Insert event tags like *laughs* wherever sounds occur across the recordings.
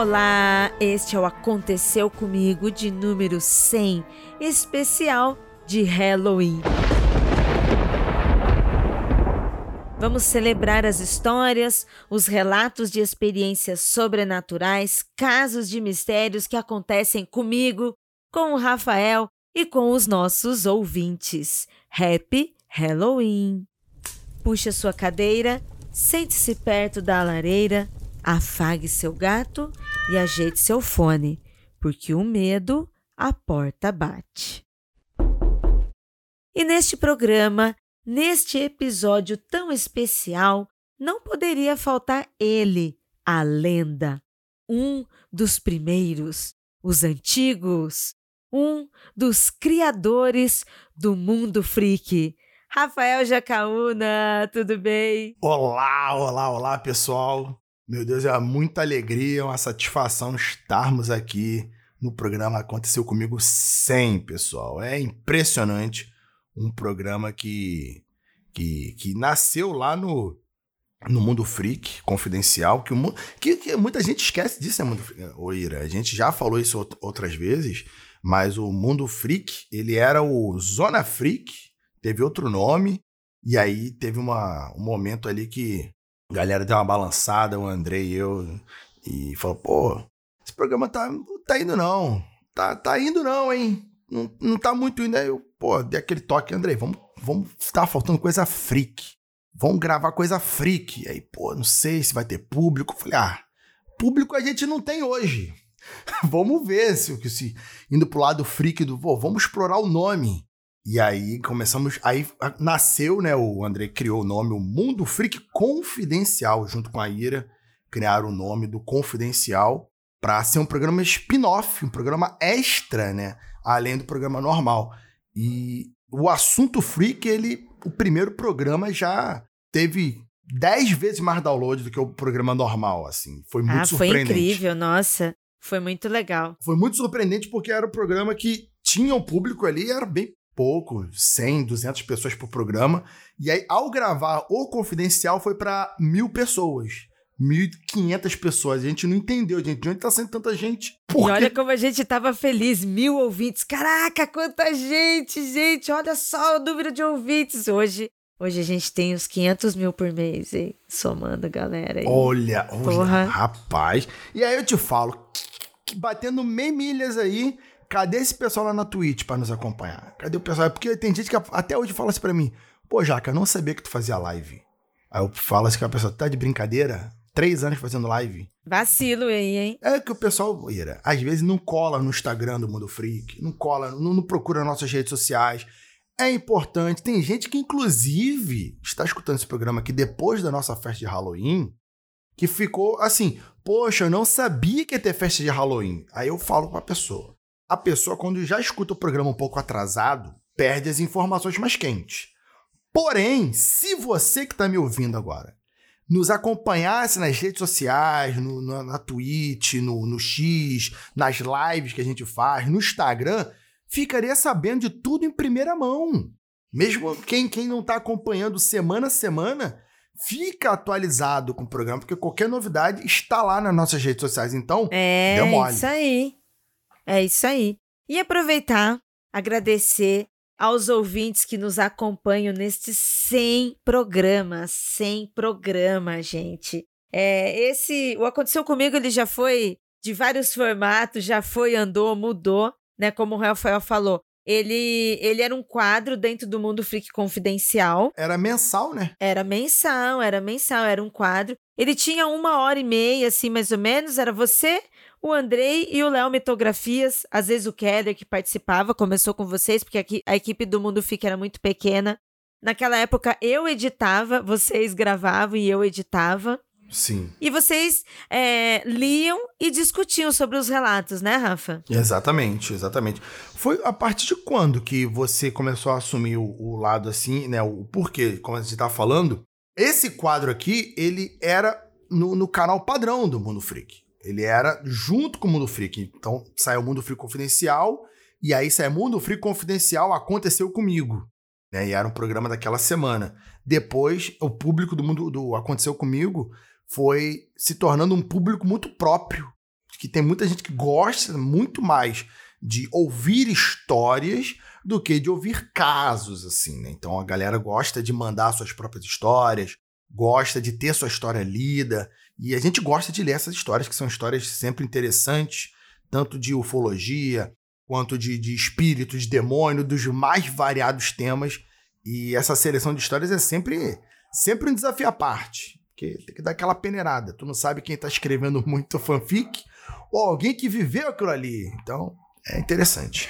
Olá, este é o Aconteceu Comigo de número 100, especial de Halloween. Vamos celebrar as histórias, os relatos de experiências sobrenaturais, casos de mistérios que acontecem comigo, com o Rafael e com os nossos ouvintes. Happy Halloween! Puxe sua cadeira, sente-se perto da lareira Afague seu gato e ajeite seu fone, porque o medo a porta bate. E neste programa, neste episódio tão especial, não poderia faltar ele, a lenda, um dos primeiros, os antigos, um dos criadores do mundo freak. Rafael Jacaúna, tudo bem? Olá, olá, olá, pessoal. Meu Deus, é muita alegria, uma satisfação estarmos aqui no programa Aconteceu Comigo 100, pessoal. É impressionante um programa que, que, que nasceu lá no, no Mundo Freak Confidencial, que, o, que, que muita gente esquece disso, né, Mundo Ô, Ira? A gente já falou isso outras vezes, mas o Mundo Freak, ele era o Zona Freak, teve outro nome, e aí teve uma, um momento ali que a galera deu uma balançada, o André e eu, e falou, pô, esse programa tá, tá indo não. Tá, tá indo não, hein? Não, não tá muito indo. Aí eu, pô, dei aquele toque, Andrei, vamos, vamos, tá faltando coisa freak. Vamos gravar coisa freak. Aí, pô, não sei se vai ter público. falei, ah, público a gente não tem hoje. *laughs* vamos ver se, se indo pro lado freak do, pô, vamos explorar o nome. E aí começamos. Aí nasceu, né? O André criou o nome, o Mundo Freak Confidencial, junto com a Ira. Criaram o nome do Confidencial para ser um programa spin-off, um programa extra, né? Além do programa normal. E o assunto freak, ele. O primeiro programa já teve dez vezes mais download do que o programa normal, assim. Foi muito ah, surpreendente. Foi incrível, nossa. Foi muito legal. Foi muito surpreendente porque era um programa que tinha um público ali, era bem pouco, 100, 200 pessoas por programa. E aí, ao gravar o Confidencial, foi para mil pessoas. 1.500 pessoas. A gente não entendeu, gente. De onde tá sendo tanta gente? Por e olha como a gente tava feliz. Mil ouvintes. Caraca, quanta gente, gente. Olha só o número de ouvintes. Hoje, hoje a gente tem os 500 mil por mês, hein? Somando, galera. Aí. Olha, olha, rapaz. E aí eu te falo, batendo meio milhas aí, cadê esse pessoal lá na Twitch para nos acompanhar? Cadê o pessoal? Porque tem gente que até hoje fala assim pra mim, pô, Jaca, eu não sabia que tu fazia live. Aí eu falo assim que a pessoa tá de brincadeira? Três anos fazendo live. Vacilo aí, hein? É que o pessoal, Ira, às vezes não cola no Instagram do Mundo Freak, não cola, não, não procura nossas redes sociais. É importante. Tem gente que, inclusive, está escutando esse programa aqui depois da nossa festa de Halloween, que ficou assim, poxa, eu não sabia que ia ter festa de Halloween. Aí eu falo pra pessoa, a pessoa, quando já escuta o programa um pouco atrasado, perde as informações mais quentes. Porém, se você que está me ouvindo agora nos acompanhasse nas redes sociais, no, na, na Twitch, no, no X, nas lives que a gente faz, no Instagram, ficaria sabendo de tudo em primeira mão. Mesmo quem, quem não está acompanhando semana a semana, fica atualizado com o programa, porque qualquer novidade está lá nas nossas redes sociais. Então, é deu mole. isso aí. É isso aí. E aproveitar, agradecer aos ouvintes que nos acompanham nestes 100 programas, 100 programas, gente. É, esse, o aconteceu comigo, ele já foi de vários formatos, já foi, andou, mudou, né? Como o Rafael falou, ele, ele era um quadro dentro do Mundo Freak Confidencial. Era mensal, né? Era mensal, era mensal, era um quadro. Ele tinha uma hora e meia, assim, mais ou menos. Era você o Andrei e o Léo Mitografias, às vezes o Keller que participava, começou com vocês, porque aqui, a equipe do Mundo Fica era muito pequena. Naquela época eu editava, vocês gravavam e eu editava. Sim. E vocês é, liam e discutiam sobre os relatos, né, Rafa? Exatamente, exatamente. Foi a partir de quando que você começou a assumir o, o lado assim, né? O porquê, como a gente tá falando. Esse quadro aqui, ele era no, no canal padrão do Mundo Freak. Ele era junto com o Mundo Freak. Então saiu o Mundo Freak Confidencial, e aí saiu Mundo Freak Confidencial Aconteceu Comigo. Né? E era um programa daquela semana. Depois, o público do Mundo do Aconteceu Comigo foi se tornando um público muito próprio. que tem muita gente que gosta muito mais de ouvir histórias do que de ouvir casos, assim, né? Então a galera gosta de mandar suas próprias histórias, gosta de ter sua história lida, e a gente gosta de ler essas histórias, que são histórias sempre interessantes, tanto de ufologia, quanto de, de espíritos, de demônio, dos mais variados temas. E essa seleção de histórias é sempre, sempre um desafio à parte. Porque tem que dar aquela peneirada. Tu não sabe quem está escrevendo muito fanfic ou alguém que viveu aquilo ali. Então, é interessante.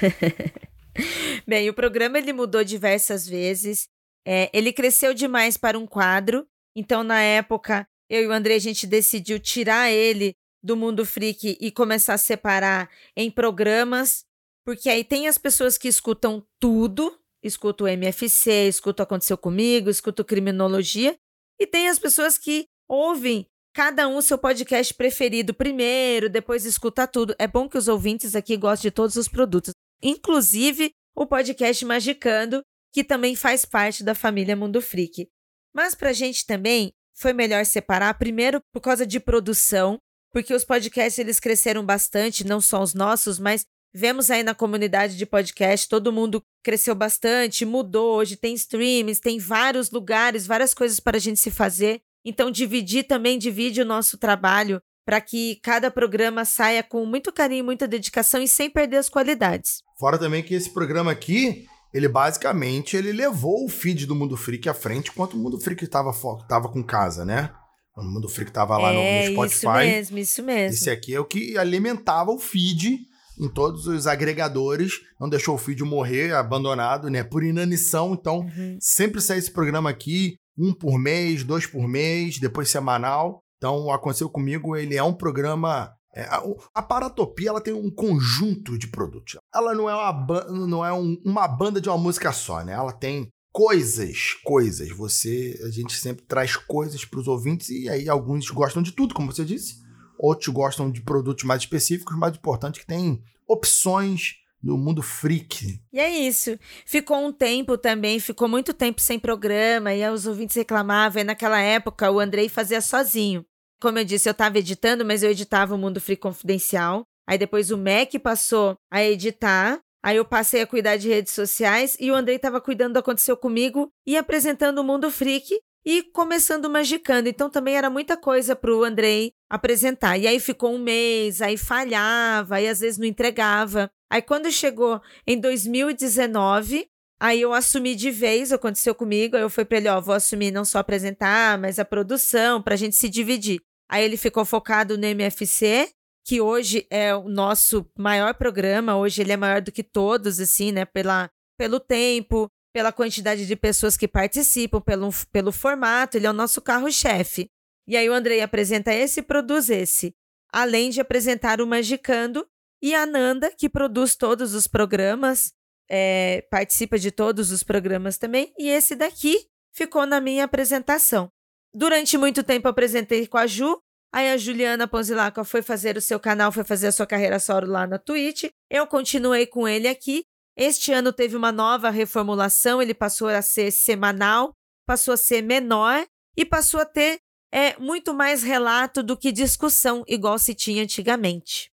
*laughs* Bem, o programa ele mudou diversas vezes. É, ele cresceu demais para um quadro. Então, na época, eu e o André, a gente decidiu tirar ele do mundo freak e começar a separar em programas, porque aí tem as pessoas que escutam tudo, escutam o MFC, escutam Aconteceu Comigo, escutam Criminologia, e tem as pessoas que ouvem cada um seu podcast preferido primeiro, depois escuta tudo. É bom que os ouvintes aqui gostem de todos os produtos, inclusive o podcast Magicando, que também faz parte da família Mundo Freak. Mas para a gente também foi melhor separar, primeiro por causa de produção, porque os podcasts eles cresceram bastante, não só os nossos, mas vemos aí na comunidade de podcast, todo mundo cresceu bastante, mudou, hoje tem streams, tem vários lugares, várias coisas para a gente se fazer. Então, dividir também divide o nosso trabalho para que cada programa saia com muito carinho, muita dedicação e sem perder as qualidades. Fora também que esse programa aqui, ele basicamente ele levou o feed do Mundo Freak à frente enquanto o Mundo Freak estava tava com casa, né? O Mundo Freak estava lá é, no, no Spotify. Isso mesmo, isso mesmo. Esse aqui é o que alimentava o feed em todos os agregadores, não deixou o feed morrer, abandonado, né? Por inanição. Então, uhum. sempre sai esse programa aqui, um por mês, dois por mês, depois semanal. Então, aconteceu comigo, ele é um programa. É, a, a Paratopia ela tem um conjunto de produtos. Ela não é uma, não é um, uma banda de uma música só, né? Ela tem coisas, coisas. Você, a gente sempre traz coisas para os ouvintes e aí alguns gostam de tudo, como você disse. Outros gostam de produtos mais específicos, mas o importante que tem opções no mundo freak. E é isso. Ficou um tempo também, ficou muito tempo sem programa, e os ouvintes reclamavam. E naquela época o Andrei fazia sozinho. Como eu disse, eu estava editando, mas eu editava o Mundo Freak Confidencial. Aí depois o Mac passou a editar. Aí eu passei a cuidar de redes sociais e o Andrei estava cuidando do Aconteceu Comigo e apresentando o Mundo Freak e começando Magicando. Então também era muita coisa para o Andrei apresentar. E aí ficou um mês, aí falhava, aí às vezes não entregava. Aí quando chegou em 2019, aí eu assumi de vez, aconteceu comigo, aí eu fui para ele, ó, vou assumir não só apresentar, mas a produção, para a gente se dividir. Aí ele ficou focado no MFC, que hoje é o nosso maior programa, hoje ele é maior do que todos, assim, né, pela, pelo tempo, pela quantidade de pessoas que participam, pelo, pelo formato, ele é o nosso carro-chefe. E aí o Andrei apresenta esse e produz esse, além de apresentar o Magicando, e a Nanda, que produz todos os programas, é, participa de todos os programas também, e esse daqui ficou na minha apresentação. Durante muito tempo apresentei com a Ju, aí a Juliana Ponzilaca foi fazer o seu canal, foi fazer a sua carreira solo lá na Twitch, eu continuei com ele aqui. Este ano teve uma nova reformulação, ele passou a ser semanal, passou a ser menor e passou a ter é, muito mais relato do que discussão, igual se tinha antigamente.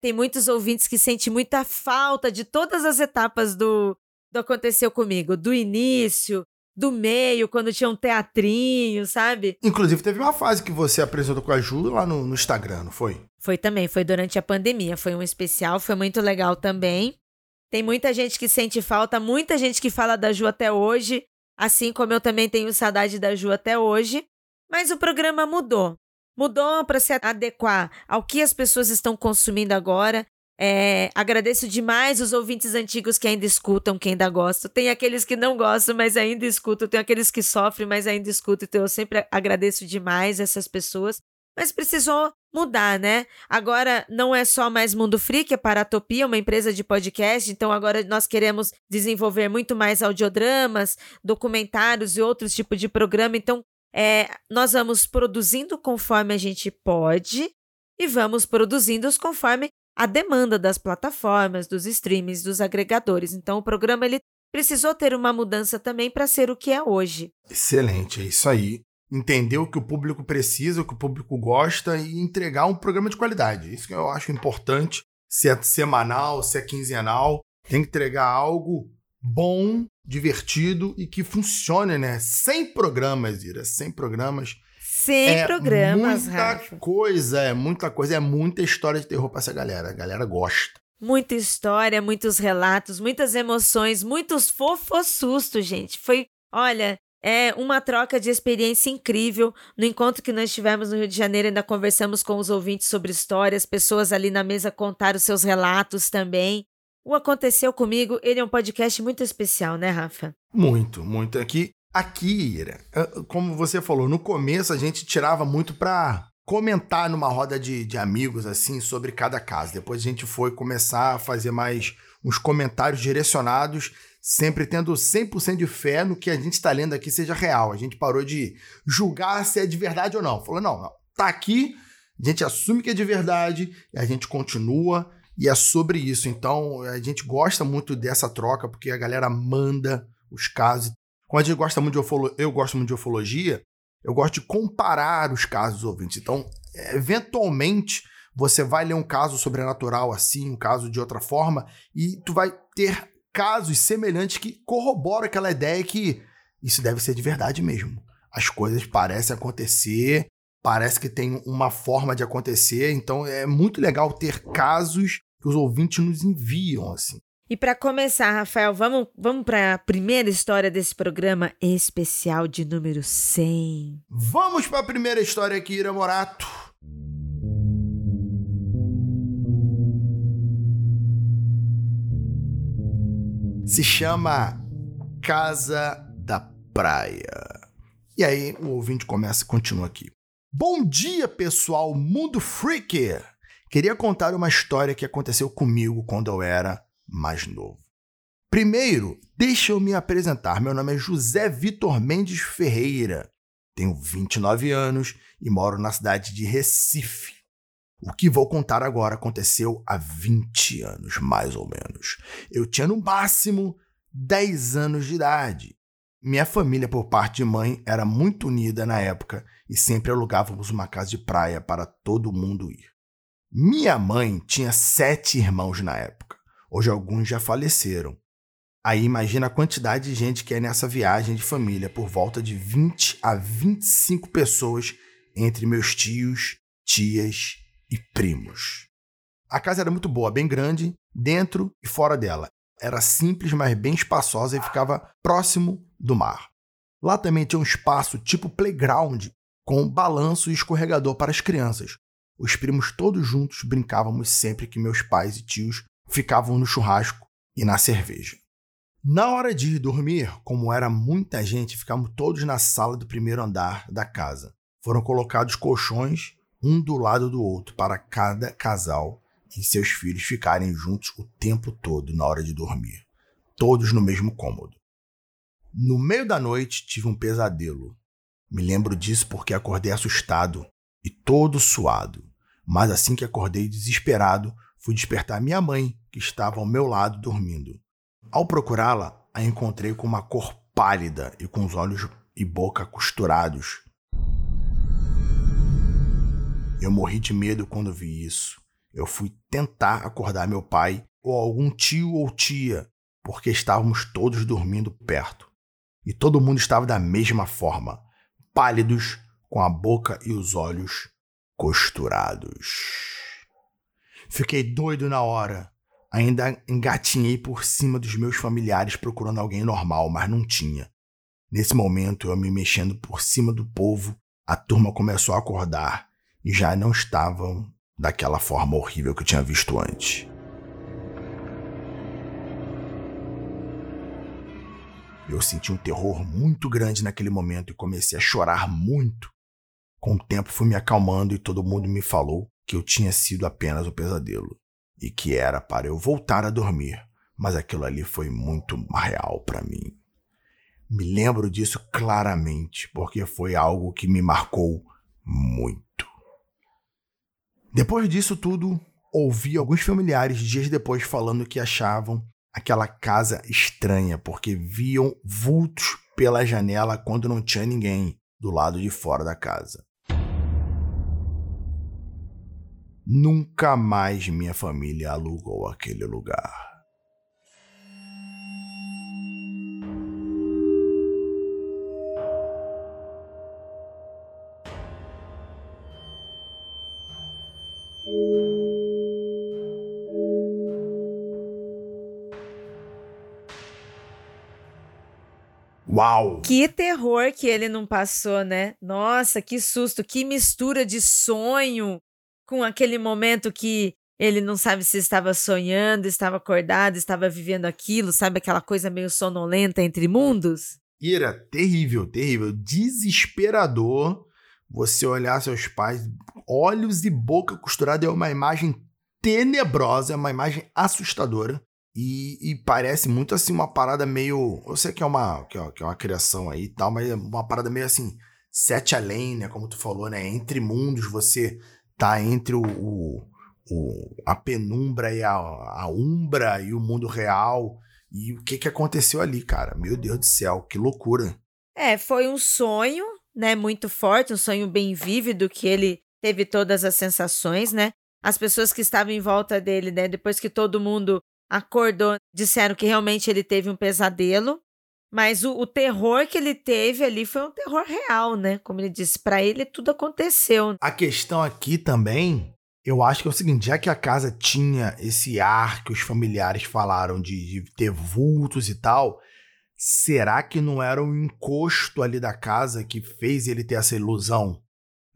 Tem muitos ouvintes que sentem muita falta de todas as etapas do, do Aconteceu Comigo. Do início, do meio, quando tinha um teatrinho, sabe? Inclusive, teve uma fase que você apresentou com a Ju lá no, no Instagram, não foi? Foi também, foi durante a pandemia. Foi um especial, foi muito legal também. Tem muita gente que sente falta, muita gente que fala da Ju até hoje, assim como eu também tenho saudade da Ju até hoje. Mas o programa mudou mudou para se adequar ao que as pessoas estão consumindo agora. É, agradeço demais os ouvintes antigos que ainda escutam, que ainda gostam. Tem aqueles que não gostam, mas ainda escutam. Tem aqueles que sofrem, mas ainda escutam. Então eu sempre agradeço demais essas pessoas. Mas precisou mudar, né? Agora não é só mais Mundo Freak, é Paratopia, uma empresa de podcast. Então agora nós queremos desenvolver muito mais audiodramas, documentários e outros tipos de programa. Então é, nós vamos produzindo conforme a gente pode e vamos produzindo conforme a demanda das plataformas, dos streamings, dos agregadores. Então, o programa ele precisou ter uma mudança também para ser o que é hoje. Excelente, é isso aí. entender o que o público precisa, o que o público gosta e entregar um programa de qualidade. Isso que eu acho importante, se é semanal, se é quinzenal, tem que entregar algo bom, divertido e que funcione, né? Sem programas, Ira, sem programas. Sem é programas, muita Rafa. coisa, é muita coisa, é muita história de terror pra essa galera. A galera gosta. Muita história, muitos relatos, muitas emoções, muitos fofos sustos, gente. Foi, olha, é uma troca de experiência incrível. No encontro que nós tivemos no Rio de Janeiro, ainda conversamos com os ouvintes sobre histórias, pessoas ali na mesa contaram seus relatos também. O Aconteceu Comigo, ele é um podcast muito especial, né, Rafa? Muito, muito. Aqui, aqui, Ira, ah, como você falou, no começo a gente tirava muito pra comentar numa roda de, de amigos, assim, sobre cada caso. Depois a gente foi começar a fazer mais uns comentários direcionados, sempre tendo 100% de fé no que a gente está lendo aqui seja real. A gente parou de julgar se é de verdade ou não. Falou, não, não, tá aqui, a gente assume que é de verdade e a gente continua e é sobre isso. Então, a gente gosta muito dessa troca, porque a galera manda os casos. Como a gente gosta muito de ufologia, eu gosto muito de ufologia, eu gosto de comparar os casos ouvintes. Então, eventualmente, você vai ler um caso sobrenatural assim, um caso de outra forma, e tu vai ter casos semelhantes que corroboram aquela ideia que isso deve ser de verdade mesmo. As coisas parecem acontecer, parece que tem uma forma de acontecer, então é muito legal ter casos que os ouvintes nos enviam, assim. E para começar, Rafael, vamos, vamos para a primeira história desse programa especial de número 100. Vamos para a primeira história aqui, Ira Morato. Se chama Casa da Praia. E aí o ouvinte começa e continua aqui. Bom dia, pessoal, mundo freaker! Queria contar uma história que aconteceu comigo quando eu era mais novo. Primeiro, deixa eu me apresentar. Meu nome é José Vitor Mendes Ferreira. Tenho 29 anos e moro na cidade de Recife. O que vou contar agora aconteceu há 20 anos, mais ou menos. Eu tinha no máximo 10 anos de idade. Minha família, por parte de mãe, era muito unida na época e sempre alugávamos uma casa de praia para todo mundo ir. Minha mãe tinha sete irmãos na época. Hoje alguns já faleceram. Aí imagina a quantidade de gente que é nessa viagem de família, por volta de 20 a 25 pessoas entre meus tios, tias e primos. A casa era muito boa, bem grande, dentro e fora dela. Era simples, mas bem espaçosa e ficava próximo do mar. Lá também tinha um espaço tipo playground, com balanço e escorregador para as crianças, os primos todos juntos brincávamos sempre que meus pais e tios ficavam no churrasco e na cerveja. Na hora de ir dormir, como era muita gente, ficamos todos na sala do primeiro andar da casa. Foram colocados colchões, um do lado do outro, para cada casal e seus filhos ficarem juntos o tempo todo na hora de dormir, todos no mesmo cômodo. No meio da noite tive um pesadelo. Me lembro disso porque acordei assustado e todo suado. Mas assim que acordei desesperado, fui despertar minha mãe, que estava ao meu lado dormindo. Ao procurá-la, a encontrei com uma cor pálida e com os olhos e boca costurados. Eu morri de medo quando vi isso. Eu fui tentar acordar meu pai ou algum tio ou tia, porque estávamos todos dormindo perto. E todo mundo estava da mesma forma, pálidos, com a boca e os olhos costurados. Fiquei doido na hora. Ainda engatinhei por cima dos meus familiares procurando alguém normal, mas não tinha. Nesse momento, eu me mexendo por cima do povo, a turma começou a acordar e já não estavam daquela forma horrível que eu tinha visto antes. Eu senti um terror muito grande naquele momento e comecei a chorar muito. Com o tempo fui me acalmando e todo mundo me falou que eu tinha sido apenas um pesadelo e que era para eu voltar a dormir, mas aquilo ali foi muito real para mim. Me lembro disso claramente porque foi algo que me marcou muito. Depois disso tudo, ouvi alguns familiares dias depois falando que achavam aquela casa estranha porque viam vultos pela janela quando não tinha ninguém do lado de fora da casa. Nunca mais minha família alugou aquele lugar. Uau! Que terror que ele não passou, né? Nossa, que susto, que mistura de sonho com aquele momento que ele não sabe se estava sonhando, estava acordado, estava vivendo aquilo, sabe aquela coisa meio sonolenta entre mundos? Ira, terrível, terrível, desesperador. Você olhar seus pais, olhos e boca costurada é uma imagem tenebrosa, é uma imagem assustadora. E, e, parece muito assim uma parada meio. Eu sei que é uma, que é, que é uma criação aí e tal, mas é uma parada meio assim, sete além, né? Como tu falou, né? Entre mundos, você tá entre o, o, o a penumbra e a, a umbra e o mundo real. E o que que aconteceu ali, cara? Meu Deus do céu, que loucura. É, foi um sonho, né? Muito forte, um sonho bem vívido que ele teve todas as sensações, né? As pessoas que estavam em volta dele, né? Depois que todo mundo acordou, disseram que realmente ele teve um pesadelo, mas o, o terror que ele teve ali foi um terror real, né? Como ele disse, para ele tudo aconteceu. A questão aqui também, eu acho que é o seguinte: já que a casa tinha esse ar que os familiares falaram de, de ter vultos e tal, será que não era um encosto ali da casa que fez ele ter essa ilusão?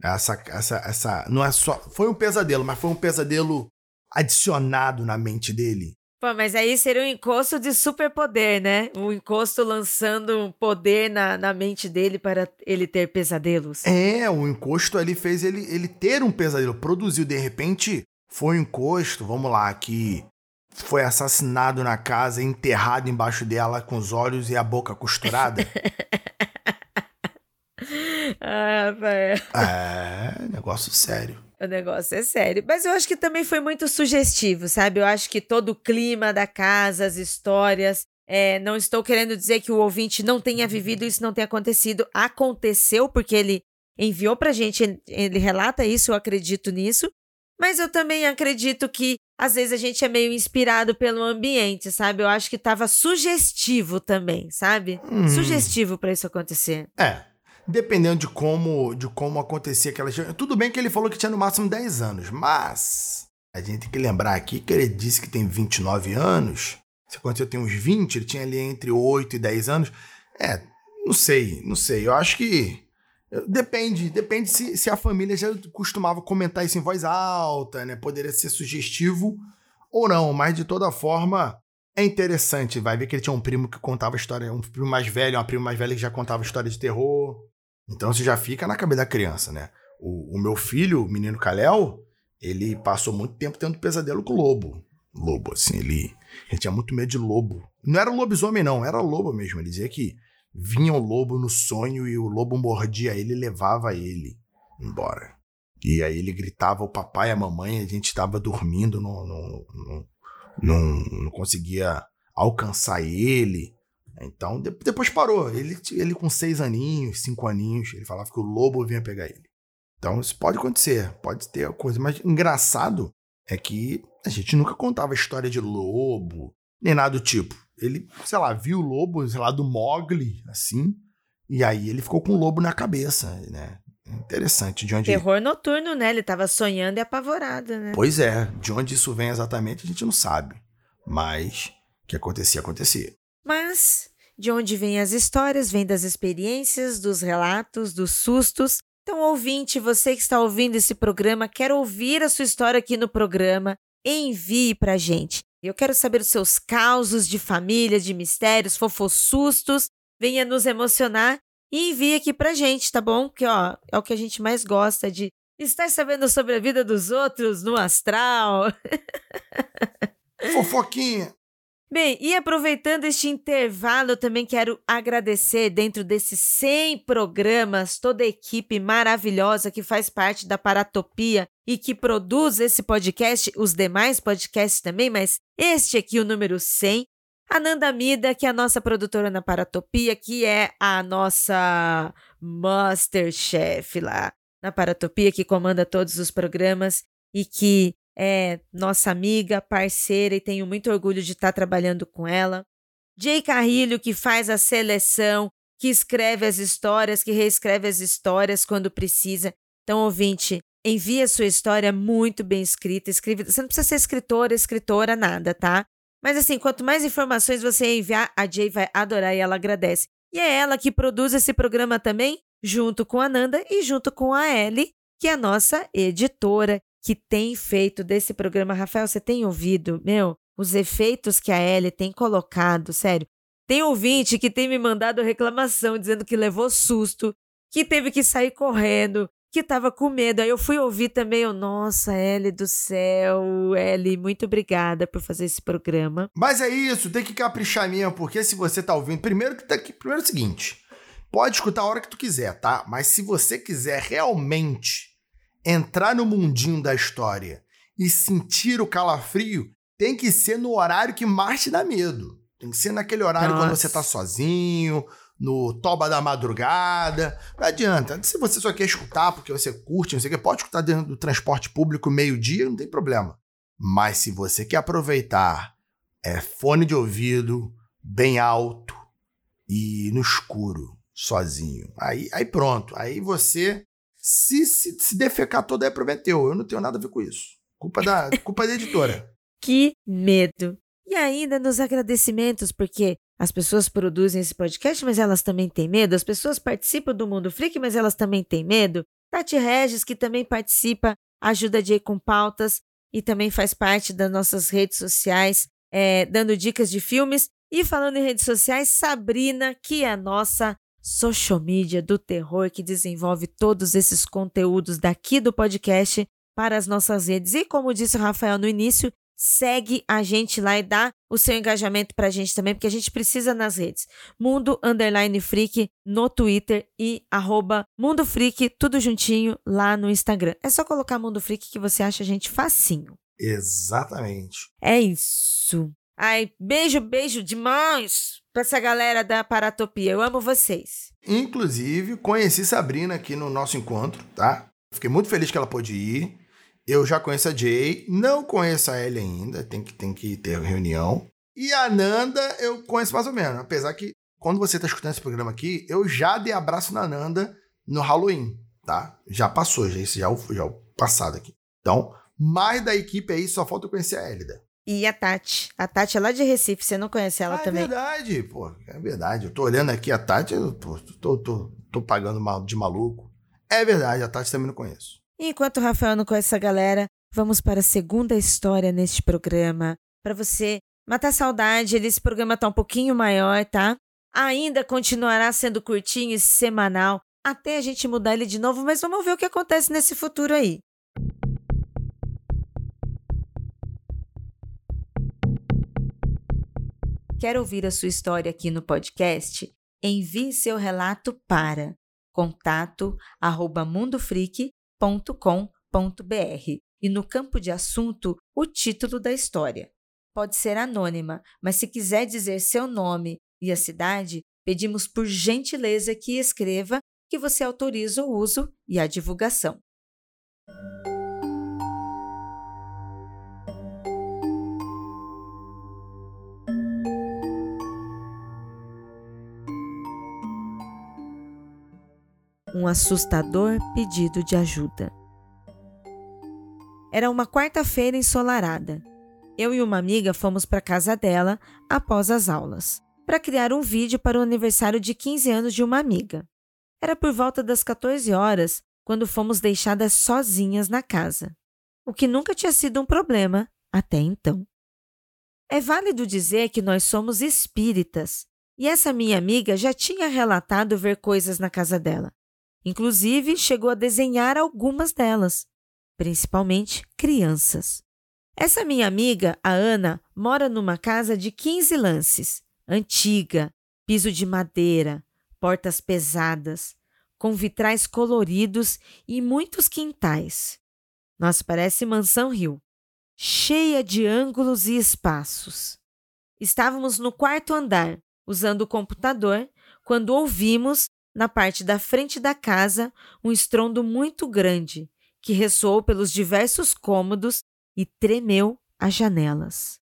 Essa, essa, essa, não é só, foi um pesadelo, mas foi um pesadelo adicionado na mente dele. Pô, mas aí seria um encosto de superpoder, né? Um encosto lançando um poder na, na mente dele para ele ter pesadelos. É, o encosto ali fez ele, ele ter um pesadelo. Produziu, de repente, foi um encosto, vamos lá, que foi assassinado na casa, enterrado embaixo dela com os olhos e a boca costurada. *laughs* ah, Rafael. É, negócio sério. O negócio é sério. Mas eu acho que também foi muito sugestivo, sabe? Eu acho que todo o clima da casa, as histórias. É, não estou querendo dizer que o ouvinte não tenha vivido isso, não tenha acontecido. Aconteceu, porque ele enviou pra gente, ele relata isso, eu acredito nisso. Mas eu também acredito que às vezes a gente é meio inspirado pelo ambiente, sabe? Eu acho que estava sugestivo também, sabe? Hum. Sugestivo para isso acontecer. É, dependendo de como, de como acontecia aquela. Tudo bem que ele falou que tinha no máximo 10 anos, mas a gente tem que lembrar aqui que ele disse que tem 29 anos. Se aconteceu tem uns 20, ele tinha ali entre 8 e 10 anos. É, não sei, não sei. Eu acho que. Depende, depende se, se a família já costumava comentar isso em voz alta, né? Poderia ser sugestivo ou não, mas de toda forma é interessante. Vai ver que ele tinha um primo que contava história, um primo mais velho, uma prima mais velha que já contava história de terror. Então isso já fica na cabeça da criança, né? O, o meu filho, o menino Kalel, ele passou muito tempo tendo pesadelo com o lobo. Lobo, assim, ele, ele tinha muito medo de lobo. Não era lobisomem, não, era lobo mesmo. Ele dizia que vinha o lobo no sonho e o lobo mordia ele e levava ele embora. E aí ele gritava o papai e a mamãe, a gente estava dormindo, não, não, não, não, não conseguia alcançar ele. Então, de, depois parou. Ele, ele com seis aninhos, cinco aninhos, ele falava que o lobo vinha pegar ele. Então, isso pode acontecer, pode ter coisa. Mas engraçado é que a gente nunca contava história de lobo, nem nada do tipo. Ele, sei lá, viu o lobo, sei lá, do Mogli, assim, e aí ele ficou com o lobo na cabeça, né? Interessante. De onde... Terror noturno, né? Ele tava sonhando e apavorado, né? Pois é. De onde isso vem exatamente, a gente não sabe. Mas que acontecia, acontecia. Mas de onde vêm as histórias, vem das experiências, dos relatos, dos sustos. Então, ouvinte, você que está ouvindo esse programa, quer ouvir a sua história aqui no programa, envie para a gente. Eu quero saber os seus causos de família, de mistérios, fofossustos. Venha nos emocionar e envie aqui pra gente, tá bom? Que ó, é o que a gente mais gosta de estar sabendo sobre a vida dos outros no astral. *laughs* Fofoquinha. Bem, e aproveitando este intervalo, eu também quero agradecer, dentro desses 100 programas, toda a equipe maravilhosa que faz parte da Paratopia e que produz esse podcast, os demais podcasts também, mas este aqui, o número 100. A Nanda Mida, que é a nossa produtora na Paratopia, que é a nossa Masterchef lá na Paratopia, que comanda todos os programas e que é nossa amiga, parceira e tenho muito orgulho de estar trabalhando com ela. Jay Carrilho, que faz a seleção, que escreve as histórias, que reescreve as histórias quando precisa. Então, ouvinte, envie a sua história muito bem escrita. Escreve, você não precisa ser escritora, escritora, nada, tá? Mas assim, quanto mais informações você enviar, a Jay vai adorar e ela agradece. E é ela que produz esse programa também, junto com a Nanda e junto com a Ellie, que é a nossa editora, que tem feito desse programa. Rafael, você tem ouvido, meu, os efeitos que a Ellie tem colocado, sério. Tem ouvinte que tem me mandado reclamação dizendo que levou susto, que teve que sair correndo, que estava com medo. Aí eu fui ouvir também, eu, nossa, Ellie do céu, Ellie, muito obrigada por fazer esse programa. Mas é isso, tem que caprichar mesmo, porque se você tá ouvindo, primeiro que tá aqui, primeiro é o seguinte, pode escutar a hora que tu quiser, tá? Mas se você quiser realmente entrar no mundinho da história e sentir o calafrio, tem que ser no horário que mais te dá medo. Tem que ser naquele horário Nossa. quando você tá sozinho, no toba da madrugada. Não adianta. Se você só quer escutar porque você curte, não sei o que, pode escutar dentro do transporte público meio-dia, não tem problema. Mas se você quer aproveitar, é fone de ouvido, bem alto e no escuro, sozinho. Aí, aí pronto. Aí você se, se, se defecar toda é prometeu. Eu não tenho nada a ver com isso. Culpa da, culpa da editora. *laughs* Que medo. E ainda nos agradecimentos, porque as pessoas produzem esse podcast, mas elas também têm medo. As pessoas participam do Mundo Freak, mas elas também têm medo. Tati Regis, que também participa, ajuda a Jay com pautas e também faz parte das nossas redes sociais, é, dando dicas de filmes. E falando em redes sociais, Sabrina, que é a nossa social media do terror que desenvolve todos esses conteúdos daqui do podcast para as nossas redes. E como disse o Rafael no início, segue a gente lá e dá o seu engajamento para a gente também, porque a gente precisa nas redes. Mundo Underline Freak no Twitter e arroba Mundo Freak, tudo juntinho lá no Instagram. É só colocar Mundo Freak que você acha a gente facinho. Exatamente. É isso. Ai, beijo, beijo demais pra essa galera da Paratopia. Eu amo vocês. Inclusive, conheci Sabrina aqui no nosso encontro, tá? Fiquei muito feliz que ela pôde ir. Eu já conheço a Jay, não conheço a Ellie ainda, tem que, tem que ter reunião. E a Nanda eu conheço mais ou menos, apesar que quando você tá escutando esse programa aqui, eu já dei abraço na Nanda no Halloween, tá? Já passou, já já, é já é o passado aqui. Então, mais da equipe aí, só falta eu conhecer a Elida. E a Tati. A Tati é lá de Recife, você não conhece ela ah, é também? É verdade, pô. É verdade. Eu tô olhando aqui a Tati, eu tô, tô, tô, tô pagando de maluco. É verdade, a Tati também não conheço. Enquanto o Rafael não conhece essa galera, vamos para a segunda história neste programa. Para você matar saudade, esse programa tá um pouquinho maior, tá? Ainda continuará sendo curtinho e semanal até a gente mudar ele de novo, mas vamos ver o que acontece nesse futuro aí. Quer ouvir a sua história aqui no podcast? Envie seu relato para contato@mundofreak.com.br e no campo de assunto o título da história. Pode ser anônima, mas se quiser dizer seu nome e a cidade, pedimos por gentileza que escreva que você autoriza o uso e a divulgação. Um assustador pedido de ajuda. Era uma quarta-feira ensolarada. Eu e uma amiga fomos para casa dela após as aulas, para criar um vídeo para o aniversário de 15 anos de uma amiga. Era por volta das 14 horas quando fomos deixadas sozinhas na casa, o que nunca tinha sido um problema até então. É válido dizer que nós somos espíritas, e essa minha amiga já tinha relatado ver coisas na casa dela. Inclusive, chegou a desenhar algumas delas, principalmente crianças. Essa minha amiga, a Ana, mora numa casa de 15 lances, antiga, piso de madeira, portas pesadas, com vitrais coloridos e muitos quintais. Nossa, parece mansão Rio, cheia de ângulos e espaços. Estávamos no quarto andar, usando o computador, quando ouvimos, na parte da frente da casa, um estrondo muito grande que ressoou pelos diversos cômodos e tremeu as janelas.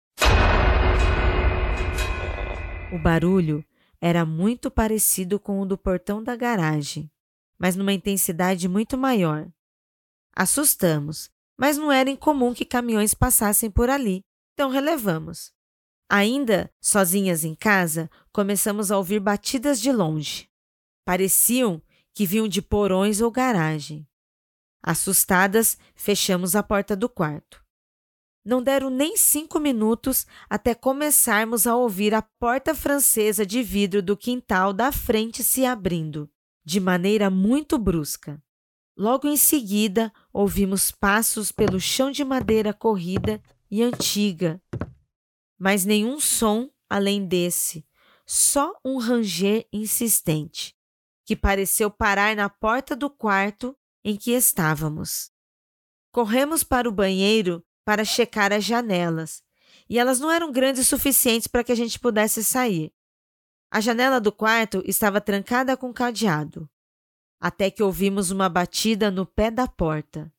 O barulho era muito parecido com o do portão da garagem, mas numa intensidade muito maior. Assustamos, mas não era incomum que caminhões passassem por ali, então relevamos. Ainda sozinhas em casa, começamos a ouvir batidas de longe. Pareciam que vinham de porões ou garagem. Assustadas, fechamos a porta do quarto. Não deram nem cinco minutos até começarmos a ouvir a porta francesa de vidro do quintal da frente se abrindo, de maneira muito brusca. Logo em seguida, ouvimos passos pelo chão de madeira corrida e antiga, mas nenhum som além desse, só um ranger insistente, que pareceu parar na porta do quarto em que estávamos. Corremos para o banheiro para checar as janelas, e elas não eram grandes suficientes para que a gente pudesse sair. A janela do quarto estava trancada com cadeado, até que ouvimos uma batida no pé da porta.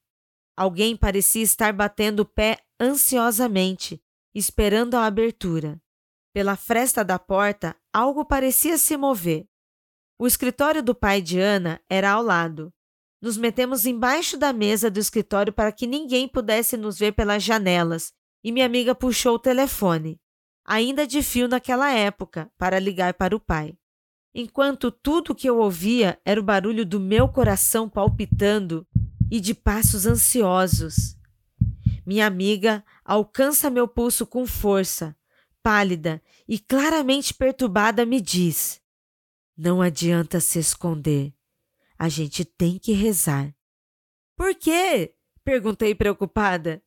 Alguém parecia estar batendo o pé ansiosamente, esperando a abertura. Pela fresta da porta, algo parecia se mover. O escritório do pai de Ana era ao lado, nos metemos embaixo da mesa do escritório para que ninguém pudesse nos ver pelas janelas, e minha amiga puxou o telefone, ainda de fio naquela época, para ligar para o pai. Enquanto tudo que eu ouvia era o barulho do meu coração palpitando e de passos ansiosos. Minha amiga alcança meu pulso com força, pálida e claramente perturbada, me diz: Não adianta se esconder. A gente tem que rezar. Por quê? perguntei preocupada.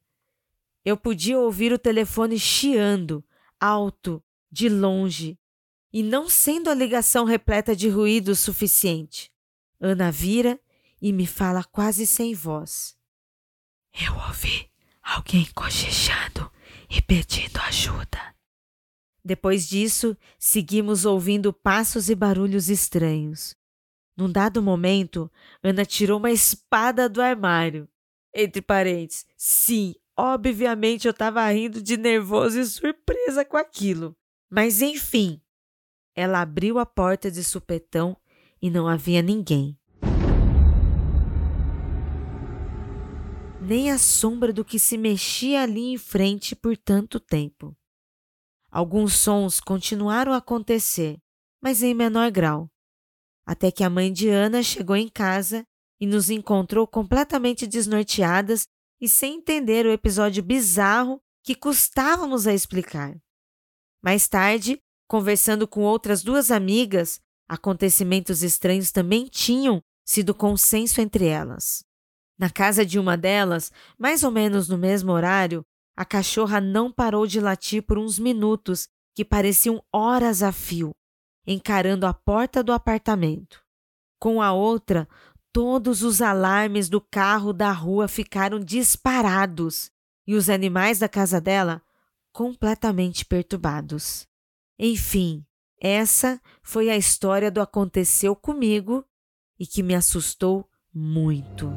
Eu podia ouvir o telefone chiando, alto, de longe, e não sendo a ligação repleta de ruído suficiente. Ana vira e me fala quase sem voz. Eu ouvi alguém cochichando e pedindo ajuda. Depois disso, seguimos ouvindo passos e barulhos estranhos. Num dado momento, Ana tirou uma espada do armário. Entre parênteses, sim, obviamente eu estava rindo de nervoso e surpresa com aquilo. Mas enfim, ela abriu a porta de supetão e não havia ninguém. Nem a sombra do que se mexia ali em frente por tanto tempo. Alguns sons continuaram a acontecer, mas em menor grau até que a mãe de Ana chegou em casa e nos encontrou completamente desnorteadas e sem entender o episódio bizarro que custávamos a explicar. Mais tarde, conversando com outras duas amigas, acontecimentos estranhos também tinham sido consenso entre elas. Na casa de uma delas, mais ou menos no mesmo horário, a cachorra não parou de latir por uns minutos que pareciam horas a fio encarando a porta do apartamento. Com a outra, todos os alarmes do carro da rua ficaram disparados e os animais da casa dela completamente perturbados. Enfim, essa foi a história do aconteceu comigo e que me assustou muito.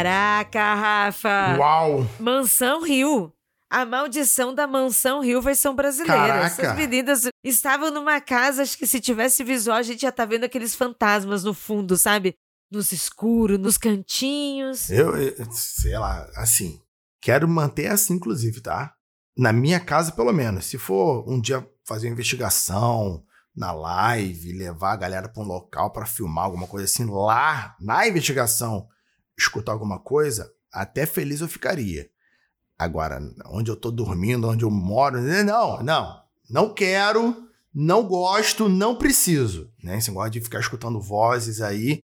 Caraca, Rafa! Uau! Mansão Rio. A maldição da Mansão Rio versão brasileira. Caraca. Essas meninas estavam numa casa, acho que se tivesse visual, a gente já tá vendo aqueles fantasmas no fundo, sabe? Nos escuros, nos cantinhos. Eu, eu, sei lá, assim, quero manter assim, inclusive, tá? Na minha casa, pelo menos. Se for um dia fazer uma investigação na live, levar a galera para um local para filmar alguma coisa assim, lá, na investigação, escutar alguma coisa, até feliz eu ficaria. Agora, onde eu tô dormindo, onde eu moro, não, não, não quero, não gosto, não preciso. Né? Esse negócio de ficar escutando vozes aí,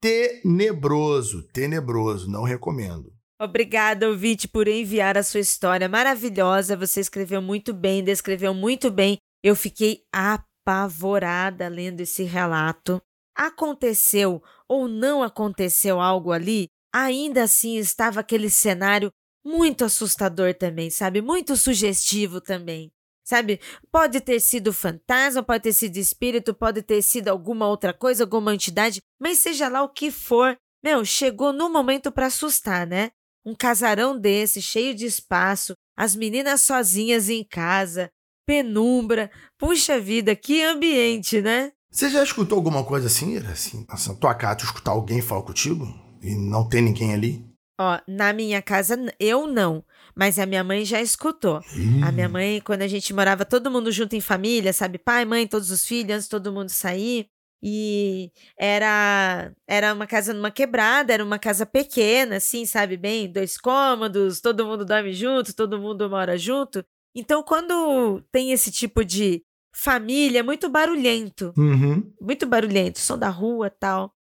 tenebroso, tenebroso, não recomendo. Obrigada, ouvinte, por enviar a sua história maravilhosa. Você escreveu muito bem, descreveu muito bem. Eu fiquei apavorada lendo esse relato. Aconteceu ou não aconteceu algo ali ainda assim estava aquele cenário muito assustador também, sabe? Muito sugestivo também. Sabe? Pode ter sido fantasma, pode ter sido espírito, pode ter sido alguma outra coisa, alguma entidade, mas seja lá o que for, meu, chegou no momento para assustar, né? Um casarão desse, cheio de espaço, as meninas sozinhas em casa, penumbra. Puxa vida, que ambiente, né? Você já escutou alguma coisa assim? Assim, na tua casa, tu escutar alguém falar contigo e não ter ninguém ali? Ó, na minha casa eu não, mas a minha mãe já escutou. A minha mãe, quando a gente morava todo mundo junto em família, sabe, pai, mãe, todos os filhos, antes todo mundo sair, e era era uma casa numa quebrada, era uma casa pequena, assim, sabe, bem, dois cômodos, todo mundo dorme junto, todo mundo mora junto. Então, quando tem esse tipo de família, é muito barulhento, Uhum. muito barulhento, som da rua, tal.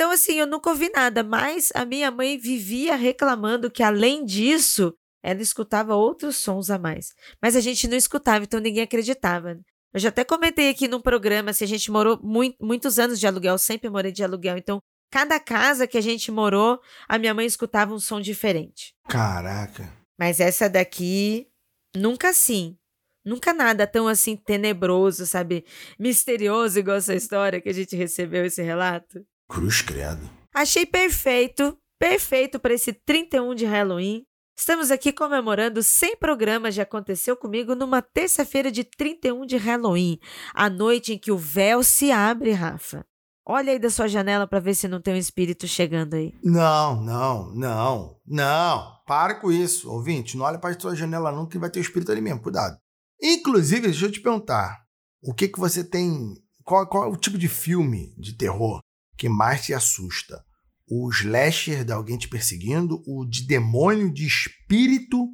Então, assim, eu nunca ouvi nada, mas a minha mãe vivia reclamando que, além disso, ela escutava outros sons a mais. Mas a gente não escutava, então ninguém acreditava. Eu já até comentei aqui num programa, se a gente morou mui- muitos anos de aluguel, sempre morei de aluguel. Então, cada casa que a gente morou, a minha mãe escutava um som diferente. Caraca. Mas essa daqui, nunca assim. Nunca nada tão assim tenebroso, sabe? Misterioso igual essa história que a gente recebeu esse relato. Cruz credo. Achei perfeito, perfeito para esse 31 de Halloween. Estamos aqui comemorando 100 programas de Aconteceu Comigo numa terça-feira de 31 de Halloween, a noite em que o véu se abre, Rafa. Olha aí da sua janela para ver se não tem um espírito chegando aí. Não, não, não, não. Para com isso, ouvinte. Não olha para sua janela não que vai ter o espírito ali mesmo. Cuidado. Inclusive, deixa eu te perguntar. O que que você tem... Qual, qual é o tipo de filme de terror que mais te assusta? O slasher de alguém te perseguindo? O de demônio, de espírito?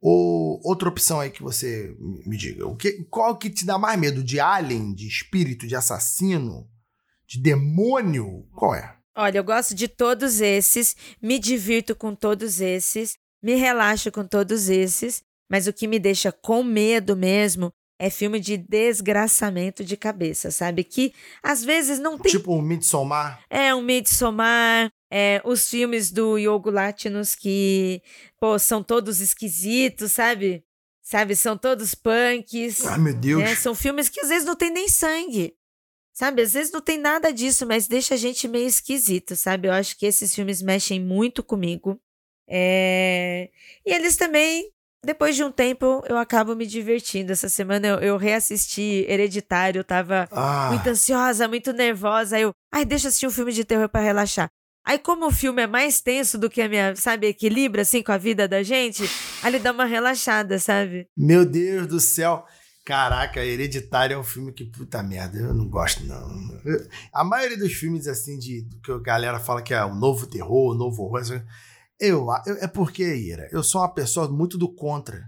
Ou outra opção aí que você me diga? O que, qual que te dá mais medo? De alien, de espírito, de assassino? De demônio? Qual é? Olha, eu gosto de todos esses, me divirto com todos esses, me relaxo com todos esses, mas o que me deixa com medo mesmo é filme de desgraçamento de cabeça, sabe? Que às vezes não tem. Tipo um Midsommar? É um Midsommar, é, os filmes do Yogo Latinos que, pô, são todos esquisitos, sabe? Sabe, são todos punks. Ai, meu Deus. né? São filmes que às vezes não tem nem sangue. Sabe, às vezes não tem nada disso, mas deixa a gente meio esquisito, sabe? Eu acho que esses filmes mexem muito comigo. É... E eles também, depois de um tempo, eu acabo me divertindo. Essa semana eu, eu reassisti Hereditário, eu tava Ah, muito ansiosa, muito nervosa. Aí eu, ai, deixa eu assistir um filme de terror pra relaxar. Aí, como o filme é mais tenso do que a minha, sabe, equilibra assim com a vida da gente, aí ele dá uma relaxada, sabe? meu Deus do céu. Caraca, Hereditário é um filme que, puta merda, eu não gosto, não. Eu- a maioria dos filmes, assim, de do que a galera fala que é o novo terror, o novo horror, assim, eu, eu- é porque, Ira, eu sou uma pessoa muito do contra.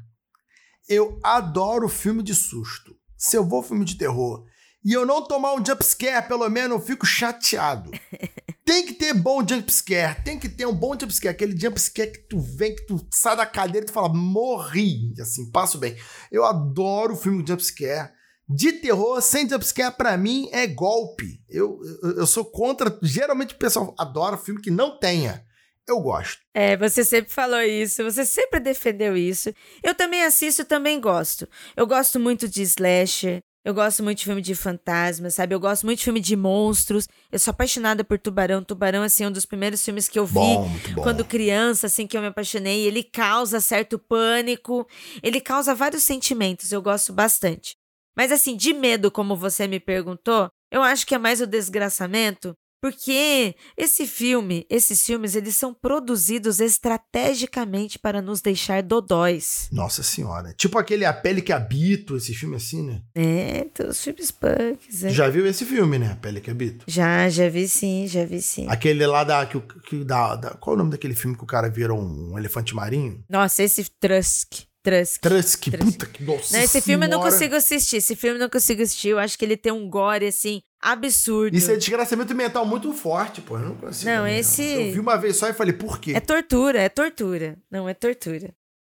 Eu adoro filme de susto. Se eu vou filme de terror e eu não tomar um jumpscare, pelo menos, eu fico chateado. *laughs* Tem que ter bom jumpscare, tem que ter um bom jumpscare, aquele jumpscare que tu vem, que tu sai da cadeira e tu fala, morri, assim, passo bem. Eu adoro filme de jumpscare. De terror, sem jumpscare, pra mim, é golpe. Eu, eu, eu sou contra, geralmente o pessoal adora filme que não tenha. Eu gosto. É, você sempre falou isso, você sempre defendeu isso. Eu também assisto, também gosto. Eu gosto muito de slasher, eu gosto muito de filme de fantasma, sabe? Eu gosto muito de filme de monstros. Eu sou apaixonada por Tubarão. Tubarão, assim, é um dos primeiros filmes que eu vi bom. quando criança, assim, que eu me apaixonei. Ele causa certo pânico, ele causa vários sentimentos, eu gosto bastante. Mas, assim, de medo, como você me perguntou, eu acho que é mais o desgraçamento, porque esse filme, esses filmes, eles são produzidos estrategicamente para nos deixar dodóis. Nossa senhora. Tipo aquele A Pele que Habito, esse filme assim, né? É, então, os filmes punks. é. Já viu esse filme, né? A Pele que Habito? Já, já vi sim, já vi sim. Aquele lá da, que, que da, da- Qual é o nome daquele filme que o cara vira um, um elefante marinho? Nossa, esse Trusk. Trusk. Trusk, puta que nossa Não, esse filme eu não consigo assistir. Esse filme eu não consigo assistir. Eu acho que ele tem um gore, assim, absurdo. Isso é desgraçamento mental muito forte, pô. Eu não consigo. Não, né? esse- Eu vi uma vez só e falei, por quê? É tortura, é tortura. Não, é tortura.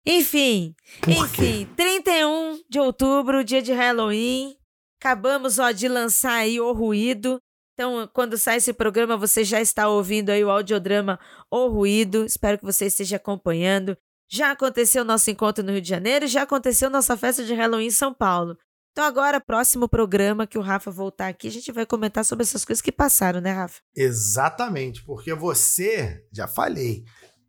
Enfim, Por quê? enfim, 31 de outubro, dia de Halloween. Acabamos, ó, de lançar aí o ruído. Então, quando sai esse programa, você já está ouvindo aí o audiodrama O Ruído. Espero que você esteja acompanhando. Já aconteceu nosso encontro no Rio de Janeiro, já aconteceu nossa festa de Halloween em São Paulo. Então, agora, próximo programa que o Rafa voltar aqui, a gente vai comentar sobre essas coisas que passaram, né, Rafa? Exatamente, porque você, já falei,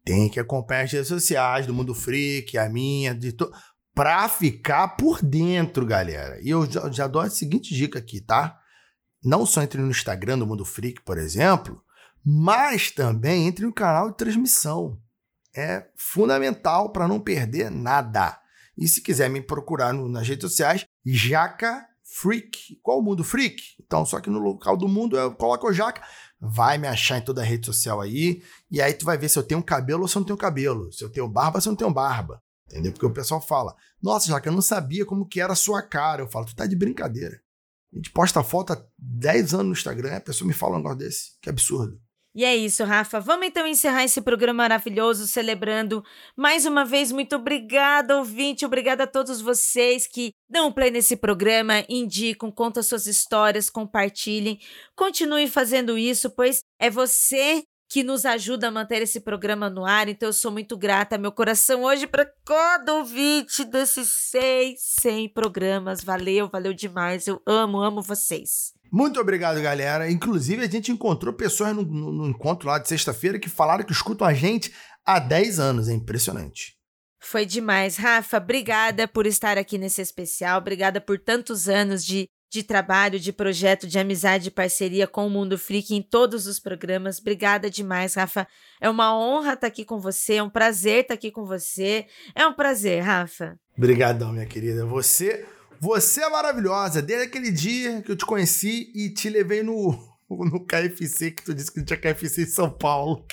tem que acompanhar as redes sociais do Mundo Freak, a minha, de to... pra ficar por dentro, galera. E eu já, já dou a seguinte dica aqui, tá? Não só entre no Instagram do Mundo Freak, por exemplo, mas também entre no canal de transmissão. É fundamental para não perder nada. E se quiser me procurar no, nas redes sociais, Jaca Freak. Qual o Mundo Freak? Então, só que no local do mundo eu coloco o Jaca. Vai me achar em toda a rede social aí. E aí tu vai ver se eu tenho cabelo ou se eu não tenho cabelo. Se eu tenho barba ou se eu não tenho barba. Entendeu? Porque o pessoal fala: Nossa, Jaca, eu não sabia como que era a sua cara. Eu falo: Tu tá de brincadeira. A gente posta foto há 10 anos no Instagram a pessoa me fala um negócio desse. Que absurdo. E é isso, Rafa. Vamos então encerrar esse programa maravilhoso, celebrando mais uma vez. Muito obrigada, ouvinte. Obrigada a todos vocês que dão play nesse programa, indicam, contam suas histórias, compartilhem. Continuem fazendo isso, pois é você que nos ajuda a manter esse programa no ar. Então eu sou muito grata, meu coração hoje para cada ouvinte desses seis, cem programas. Valeu, valeu demais. Eu amo, amo vocês. Muito obrigado, galera. Inclusive, a gente encontrou pessoas no, no, no encontro lá de sexta-feira que falaram que escutam a gente há 10 anos. É impressionante. Foi demais. Rafa, obrigada por estar aqui nesse especial. Obrigada por tantos anos de, de trabalho, de projeto, de amizade e parceria com o Mundo Freak em todos os programas. Obrigada demais, Rafa. É uma honra estar aqui com você, é um prazer estar aqui com você. É um prazer, Rafa. Obrigadão, minha querida. Você você é maravilhosa. Desde aquele dia que eu te conheci e te levei no, *laughs* no KFC, que tu disse que não tinha KFC em São Paulo.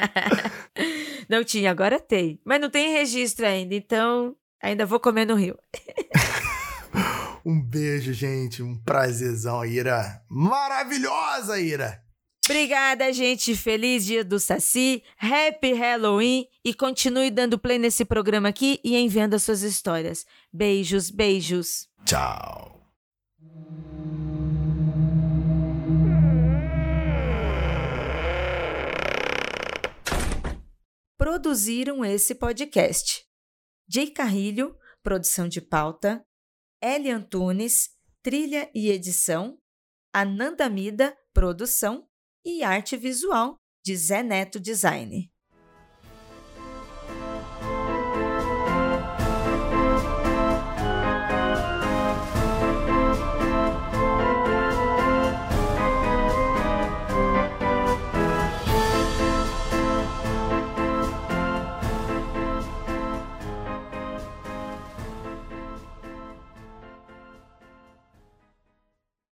*laughs* não tinha, agora tem. Mas não tem registro ainda, então ainda vou comer no Rio. *laughs* um beijo, gente. Um prazerzão, Ira. Maravilhosa, Ira. Obrigada, gente. Feliz dia do Saci, Happy Halloween e continue dando play nesse programa aqui e enviando as suas histórias. Beijos, beijos. Tchau. Produziram esse podcast. Jay Carrilho, produção de pauta. Eli Antunes, trilha e edição. Ananda Mida, produção e arte visual de Zé Neto Design.